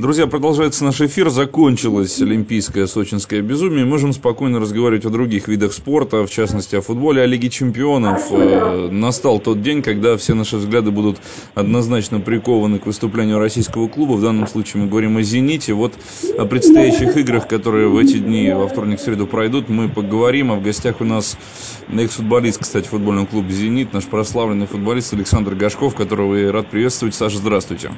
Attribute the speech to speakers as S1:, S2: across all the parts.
S1: Друзья, продолжается наш эфир. Закончилось Олимпийское сочинское безумие. Можем спокойно разговаривать о других видах спорта, в частности о футболе, о Лиге чемпионов. Э, настал тот день, когда все наши взгляды будут однозначно прикованы к выступлению российского клуба. В данном случае мы говорим о «Зените». Вот о предстоящих играх, которые в эти дни, во вторник, в среду пройдут, мы поговорим. А в гостях у нас экс-футболист, кстати, футбольного клуба «Зенит», наш прославленный футболист Александр Гашков, которого я рад приветствовать. Саша, здравствуйте.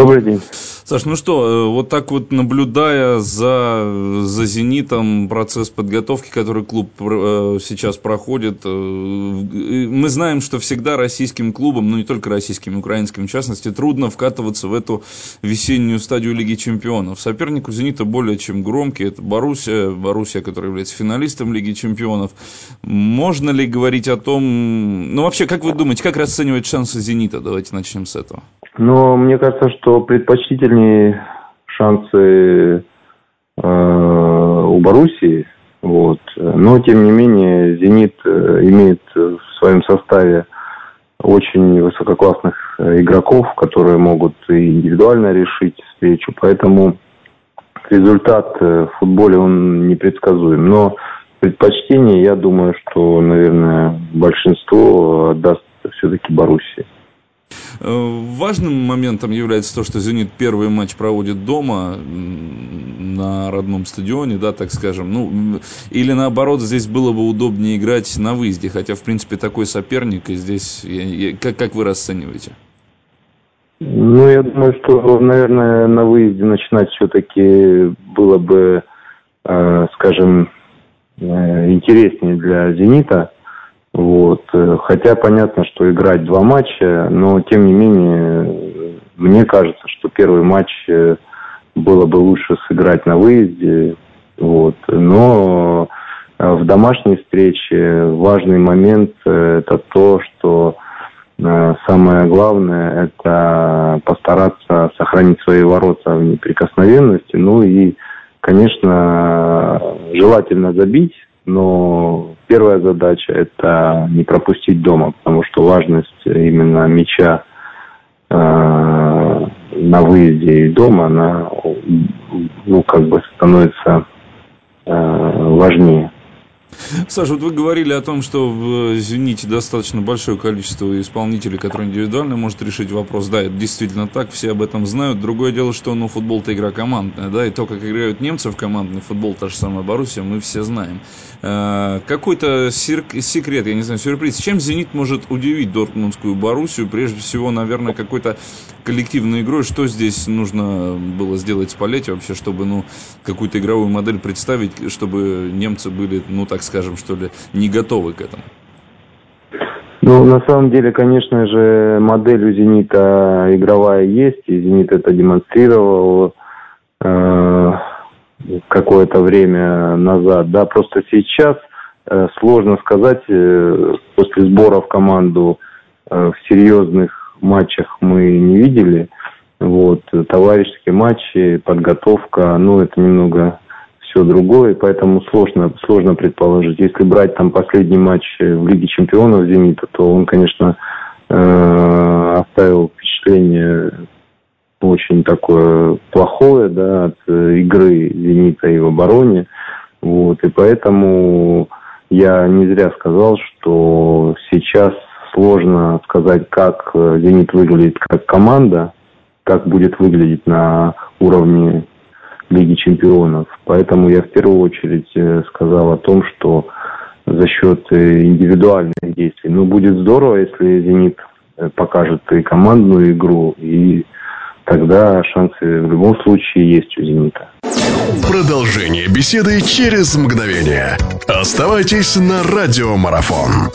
S2: Добрый день.
S1: Саш, ну что, э, вот так вот наблюдая за, за «Зенитом», процесс подготовки, который клуб э, сейчас проходит, э, мы знаем, что всегда российским клубам, ну не только российским, украинским в частности, трудно вкатываться в эту весеннюю стадию Лиги Чемпионов. Соперник у «Зенита» более чем громкий, это Боруссия, Боруссия, которая является финалистом Лиги Чемпионов. Можно ли говорить о том, ну вообще, как вы думаете, как расценивать шансы «Зенита»? Давайте начнем с этого.
S2: Но мне кажется, что предпочтительнее шансы э, у Боруссии. Вот. Но, тем не менее, «Зенит» э, имеет в своем составе очень высококлассных э, игроков, которые могут и индивидуально решить встречу. Поэтому результат э, в футболе он непредсказуем. Но предпочтение, я думаю, что, наверное, большинство отдаст все-таки Боруссии.
S1: Э, важным моментом является то, что «Зенит» первый матч проводит дома, на родном стадионе, да, так скажем. Ну, или наоборот, здесь было бы удобнее играть на выезде, хотя, в принципе, такой соперник, и здесь, я, я, как, как вы расцениваете?
S2: Ну, я думаю, что, наверное, на выезде начинать все-таки было бы, э, скажем, э, интереснее для «Зенита», вот. Э, хотя понятно, что играть два матча, но тем не менее, мне кажется, что первый матч э, было бы лучше сыграть на выезде. Вот. Но э, в домашней встрече важный момент это то, что самое главное это постараться сохранить свои ворота в неприкосновенности. Ну и, конечно, желательно забить, но первая задача – это не пропустить дома, потому что важность именно мяча э, на выезде и дома, она ну, как бы становится э, важнее.
S1: Саша, вот вы говорили о том, что в «Зените» достаточно большое количество исполнителей, которые индивидуально может решить вопрос. Да, это действительно так, все об этом знают. Другое дело, что ну, футбол-то игра командная, да, и то, как играют немцы в командный футбол, та же самая Боруссия, мы все знаем. Э, какой-то секрет, я не знаю, сюрприз. Чем «Зенит» может удивить Дортмундскую Боруссию? Прежде всего, наверное, какой-то коллективной игрой. Что здесь нужно было сделать с Палетти вообще, чтобы, ну, какую-то игровую модель представить, чтобы немцы были, ну, так скажем, что ли, не готовы к этому?
S2: Ну, на самом деле, конечно же, модель у «Зенита» игровая есть, и «Зенит» это демонстрировал э, какое-то время назад. Да, просто сейчас э, сложно сказать, э, после сбора в команду э, в серьезных матчах мы не видели. Вот, товарищеские матчи, подготовка, ну, это немного все другое, поэтому сложно, сложно предположить. Если брать там последний матч в Лиге Чемпионов «Зенита», то он, конечно, э, оставил впечатление очень такое плохое, да, от игры «Зенита» и в обороне. Вот, и поэтому я не зря сказал, что сейчас сложно сказать, как «Зенит» выглядит как команда, как будет выглядеть на уровне Лиги Чемпионов. Поэтому я в первую очередь э, сказал о том, что за счет э, индивидуальных действий. Ну, будет здорово, если «Зенит» э, покажет и командную игру, и тогда шансы в любом случае есть у «Зенита».
S3: Продолжение беседы через мгновение. Оставайтесь на радиомарафон.